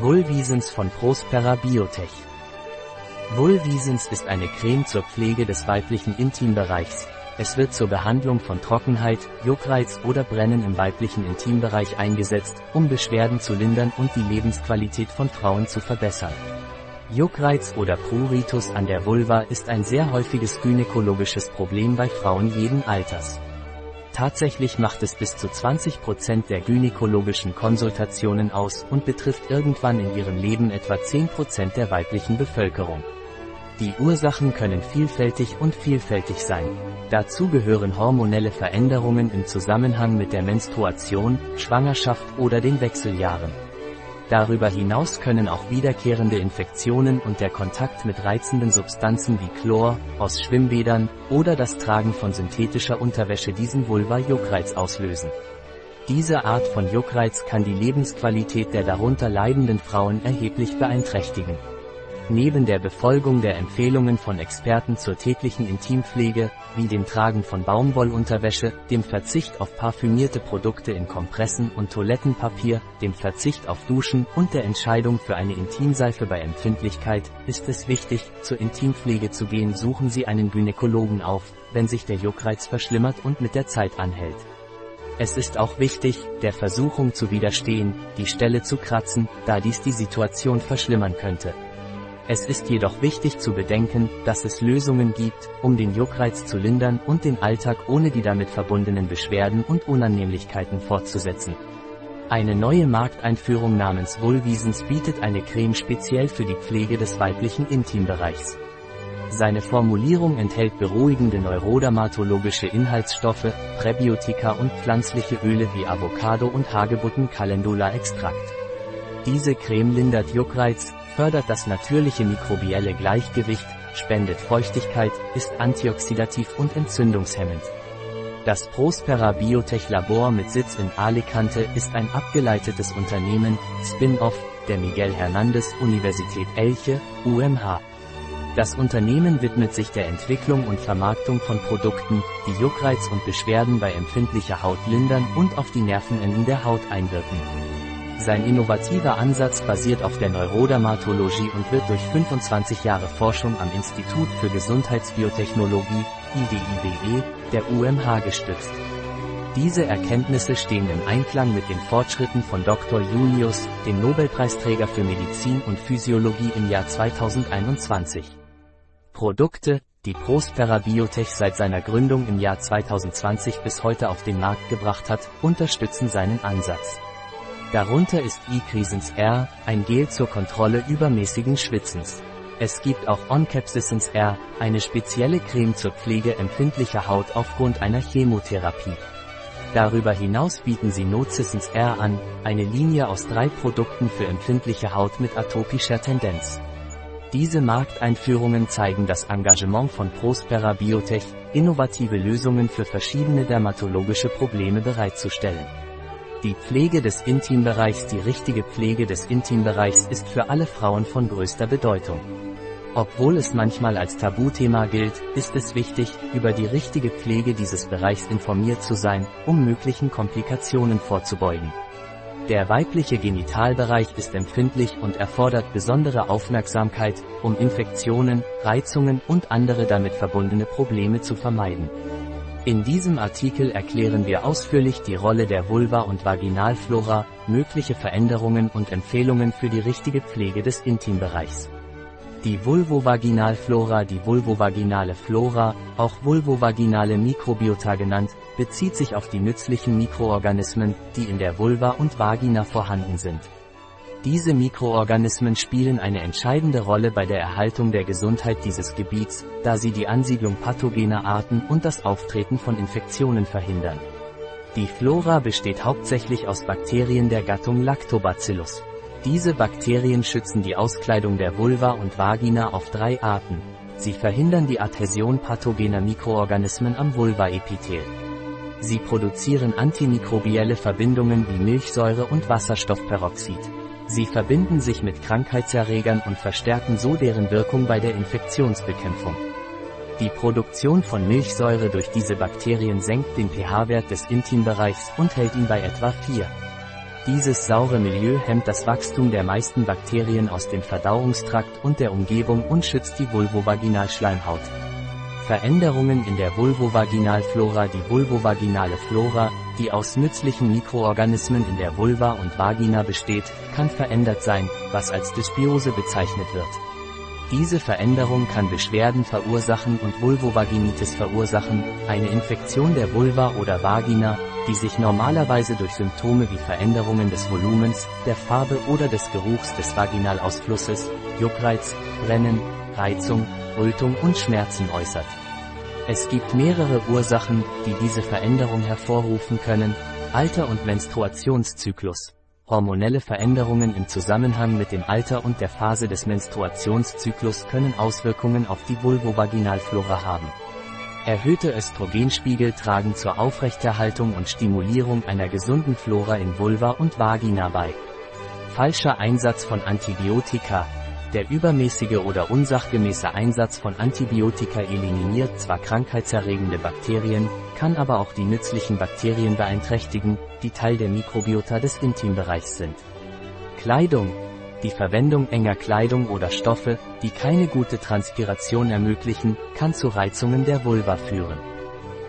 Vulvisens von Prospera Biotech. Vulvisens ist eine Creme zur Pflege des weiblichen Intimbereichs. Es wird zur Behandlung von Trockenheit, Juckreiz oder Brennen im weiblichen Intimbereich eingesetzt, um Beschwerden zu lindern und die Lebensqualität von Frauen zu verbessern. Juckreiz oder Pruritus an der Vulva ist ein sehr häufiges gynäkologisches Problem bei Frauen jeden Alters. Tatsächlich macht es bis zu 20% der gynäkologischen Konsultationen aus und betrifft irgendwann in ihrem Leben etwa 10% der weiblichen Bevölkerung. Die Ursachen können vielfältig und vielfältig sein. Dazu gehören hormonelle Veränderungen im Zusammenhang mit der Menstruation, Schwangerschaft oder den Wechseljahren. Darüber hinaus können auch wiederkehrende Infektionen und der Kontakt mit reizenden Substanzen wie Chlor, aus Schwimmbädern oder das Tragen von synthetischer Unterwäsche diesen Vulva-Juckreiz auslösen. Diese Art von Juckreiz kann die Lebensqualität der darunter leidenden Frauen erheblich beeinträchtigen. Neben der Befolgung der Empfehlungen von Experten zur täglichen Intimpflege, wie dem Tragen von Baumwollunterwäsche, dem Verzicht auf parfümierte Produkte in Kompressen und Toilettenpapier, dem Verzicht auf Duschen und der Entscheidung für eine Intimseife bei Empfindlichkeit, ist es wichtig, zur Intimpflege zu gehen. Suchen Sie einen Gynäkologen auf, wenn sich der Juckreiz verschlimmert und mit der Zeit anhält. Es ist auch wichtig, der Versuchung zu widerstehen, die Stelle zu kratzen, da dies die Situation verschlimmern könnte. Es ist jedoch wichtig zu bedenken, dass es Lösungen gibt, um den Juckreiz zu lindern und den Alltag ohne die damit verbundenen Beschwerden und Unannehmlichkeiten fortzusetzen. Eine neue Markteinführung namens Vulvisens bietet eine Creme speziell für die Pflege des weiblichen Intimbereichs. Seine Formulierung enthält beruhigende neurodermatologische Inhaltsstoffe, Präbiotika und pflanzliche Öle wie Avocado und Hagebutten Calendula Extrakt. Diese Creme lindert Juckreiz, fördert das natürliche mikrobielle Gleichgewicht, spendet Feuchtigkeit, ist antioxidativ und entzündungshemmend. Das Prospera Biotech Labor mit Sitz in Alicante ist ein abgeleitetes Unternehmen, Spin-off, der Miguel Hernandez Universität Elche, UMH. Das Unternehmen widmet sich der Entwicklung und Vermarktung von Produkten, die Juckreiz und Beschwerden bei empfindlicher Haut lindern und auf die Nervenenden der Haut einwirken. Sein innovativer Ansatz basiert auf der Neurodermatologie und wird durch 25 Jahre Forschung am Institut für Gesundheitsbiotechnologie, IDIBE, der UMH gestützt. Diese Erkenntnisse stehen im Einklang mit den Fortschritten von Dr. Julius, dem Nobelpreisträger für Medizin und Physiologie im Jahr 2021. Produkte, die Prospera Biotech seit seiner Gründung im Jahr 2020 bis heute auf den Markt gebracht hat, unterstützen seinen Ansatz. Darunter ist eCresence R, ein Gel zur Kontrolle übermäßigen Schwitzens. Es gibt auch Oncapsicens R, eine spezielle Creme zur Pflege empfindlicher Haut aufgrund einer Chemotherapie. Darüber hinaus bieten sie Nocissens R an, eine Linie aus drei Produkten für empfindliche Haut mit atopischer Tendenz. Diese Markteinführungen zeigen das Engagement von Prospera Biotech, innovative Lösungen für verschiedene dermatologische Probleme bereitzustellen. Die Pflege des Intimbereichs Die richtige Pflege des Intimbereichs ist für alle Frauen von größter Bedeutung. Obwohl es manchmal als Tabuthema gilt, ist es wichtig, über die richtige Pflege dieses Bereichs informiert zu sein, um möglichen Komplikationen vorzubeugen. Der weibliche Genitalbereich ist empfindlich und erfordert besondere Aufmerksamkeit, um Infektionen, Reizungen und andere damit verbundene Probleme zu vermeiden. In diesem Artikel erklären wir ausführlich die Rolle der Vulva und Vaginalflora, mögliche Veränderungen und Empfehlungen für die richtige Pflege des Intimbereichs. Die Vulvovaginalflora Die vulvovaginale Flora, auch vulvovaginale Mikrobiota genannt, bezieht sich auf die nützlichen Mikroorganismen, die in der Vulva und Vagina vorhanden sind. Diese Mikroorganismen spielen eine entscheidende Rolle bei der Erhaltung der Gesundheit dieses Gebiets, da sie die Ansiedlung pathogener Arten und das Auftreten von Infektionen verhindern. Die Flora besteht hauptsächlich aus Bakterien der Gattung Lactobacillus. Diese Bakterien schützen die Auskleidung der Vulva und Vagina auf drei Arten. Sie verhindern die Adhäsion pathogener Mikroorganismen am Vulvaepithel. Sie produzieren antimikrobielle Verbindungen wie Milchsäure und Wasserstoffperoxid. Sie verbinden sich mit Krankheitserregern und verstärken so deren Wirkung bei der Infektionsbekämpfung. Die Produktion von Milchsäure durch diese Bakterien senkt den pH-Wert des Intimbereichs und hält ihn bei etwa 4. Dieses saure Milieu hemmt das Wachstum der meisten Bakterien aus dem Verdauungstrakt und der Umgebung und schützt die Vulvovaginalschleimhaut. Veränderungen in der Vulvovaginalflora Die vulvovaginale Flora, die aus nützlichen Mikroorganismen in der Vulva und Vagina besteht, kann verändert sein, was als Dysbiose bezeichnet wird. Diese Veränderung kann Beschwerden verursachen und Vulvovaginitis verursachen, eine Infektion der Vulva oder Vagina, die sich normalerweise durch Symptome wie Veränderungen des Volumens, der Farbe oder des Geruchs des Vaginalausflusses, Juckreiz, Brennen, Reizung, Rötung und Schmerzen äußert. Es gibt mehrere Ursachen, die diese Veränderung hervorrufen können, Alter und Menstruationszyklus. Hormonelle Veränderungen im Zusammenhang mit dem Alter und der Phase des Menstruationszyklus können Auswirkungen auf die Vulvovaginalflora haben. Erhöhte Östrogenspiegel tragen zur Aufrechterhaltung und Stimulierung einer gesunden Flora in Vulva und Vagina bei. Falscher Einsatz von Antibiotika, der übermäßige oder unsachgemäße Einsatz von Antibiotika eliminiert zwar krankheitserregende Bakterien, kann aber auch die nützlichen Bakterien beeinträchtigen, die Teil der Mikrobiota des Intimbereichs sind. Kleidung. Die Verwendung enger Kleidung oder Stoffe, die keine gute Transpiration ermöglichen, kann zu Reizungen der Vulva führen.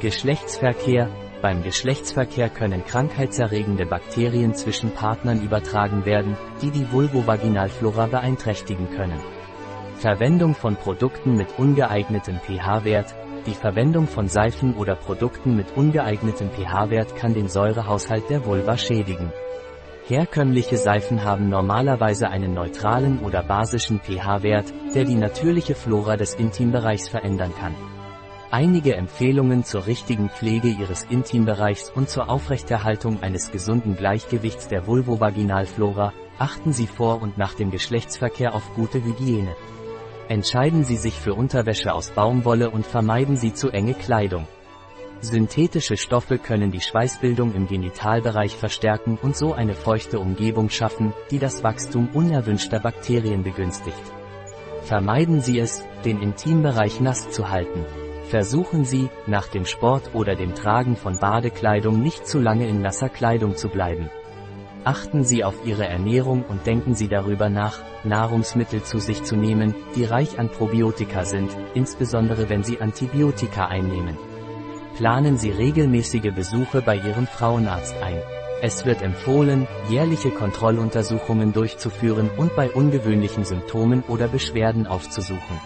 Geschlechtsverkehr, beim Geschlechtsverkehr können krankheitserregende Bakterien zwischen Partnern übertragen werden, die die Vulvovaginalflora beeinträchtigen können. Verwendung von Produkten mit ungeeignetem pH-Wert, die Verwendung von Seifen oder Produkten mit ungeeignetem pH-Wert kann den Säurehaushalt der Vulva schädigen. Herkömmliche Seifen haben normalerweise einen neutralen oder basischen pH-Wert, der die natürliche Flora des Intimbereichs verändern kann. Einige Empfehlungen zur richtigen Pflege Ihres Intimbereichs und zur Aufrechterhaltung eines gesunden Gleichgewichts der Vulvovaginalflora, achten Sie vor und nach dem Geschlechtsverkehr auf gute Hygiene. Entscheiden Sie sich für Unterwäsche aus Baumwolle und vermeiden Sie zu enge Kleidung. Synthetische Stoffe können die Schweißbildung im Genitalbereich verstärken und so eine feuchte Umgebung schaffen, die das Wachstum unerwünschter Bakterien begünstigt. Vermeiden Sie es, den Intimbereich nass zu halten. Versuchen Sie, nach dem Sport oder dem Tragen von Badekleidung nicht zu lange in nasser Kleidung zu bleiben. Achten Sie auf Ihre Ernährung und denken Sie darüber nach, Nahrungsmittel zu sich zu nehmen, die reich an Probiotika sind, insbesondere wenn Sie Antibiotika einnehmen. Planen Sie regelmäßige Besuche bei Ihrem Frauenarzt ein. Es wird empfohlen, jährliche Kontrolluntersuchungen durchzuführen und bei ungewöhnlichen Symptomen oder Beschwerden aufzusuchen.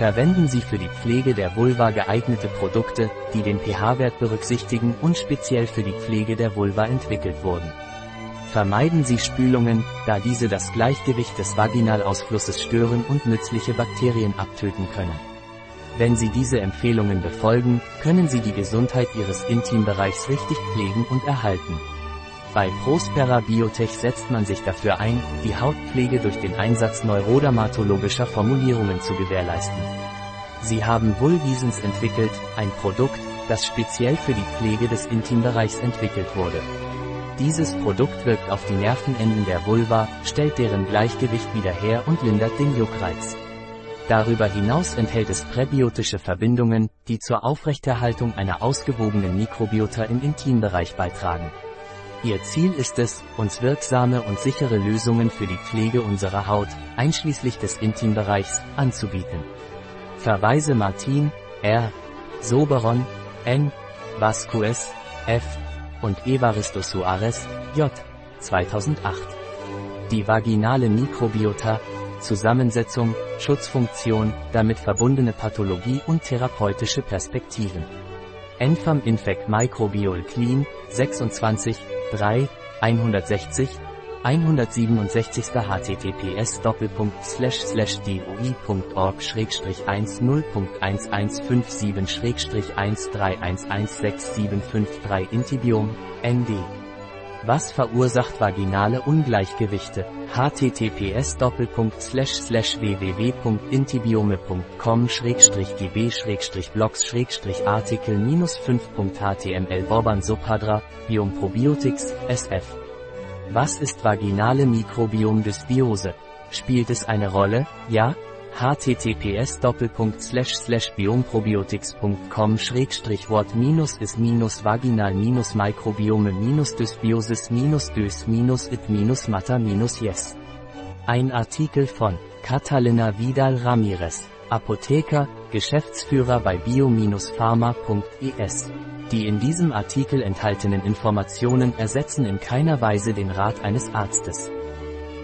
Verwenden Sie für die Pflege der Vulva geeignete Produkte, die den pH-Wert berücksichtigen und speziell für die Pflege der Vulva entwickelt wurden. Vermeiden Sie Spülungen, da diese das Gleichgewicht des Vaginalausflusses stören und nützliche Bakterien abtöten können. Wenn Sie diese Empfehlungen befolgen, können Sie die Gesundheit Ihres Intimbereichs richtig pflegen und erhalten. Bei Prospera Biotech setzt man sich dafür ein, die Hautpflege durch den Einsatz neurodermatologischer Formulierungen zu gewährleisten. Sie haben Vulvisens entwickelt, ein Produkt, das speziell für die Pflege des Intimbereichs entwickelt wurde. Dieses Produkt wirkt auf die Nervenenden der Vulva, stellt deren Gleichgewicht wieder her und lindert den Juckreiz. Darüber hinaus enthält es präbiotische Verbindungen, die zur Aufrechterhaltung einer ausgewogenen Mikrobiota im Intimbereich beitragen. Ihr Ziel ist es, uns wirksame und sichere Lösungen für die Pflege unserer Haut, einschließlich des Intimbereichs, anzubieten. Verweise Martin, R. Soberon, N. Vasquez, F. und Evaristo Suarez, J. 2008. Die vaginale Mikrobiota, Zusammensetzung, Schutzfunktion, damit verbundene Pathologie und therapeutische Perspektiven. Enfam Infect Microbial Clean, 26, 3, 160, 167. https doi.org schrägstrich 10.1157 schrägstrich 131167553 Intibiom, ND. Was verursacht vaginale Ungleichgewichte? https doppelpunkt slash slash www.intibiome.com schrägstrich gb schrägstrich blogs schrägstrich artikel minus 5.html Boban Subhadra, Biom Probiotics, SF. Was ist vaginale Mikrobiomdysbiose? Spielt es eine Rolle? Ja? Https biomprobiotics.com Wort is vaginal microbiome dysbiosis dys it minus yes. Ein Artikel von Catalina Vidal Ramirez, Apotheker, Geschäftsführer bei bio-pharma.es. Die in diesem Artikel enthaltenen Informationen ersetzen in keiner Weise den Rat eines Arztes.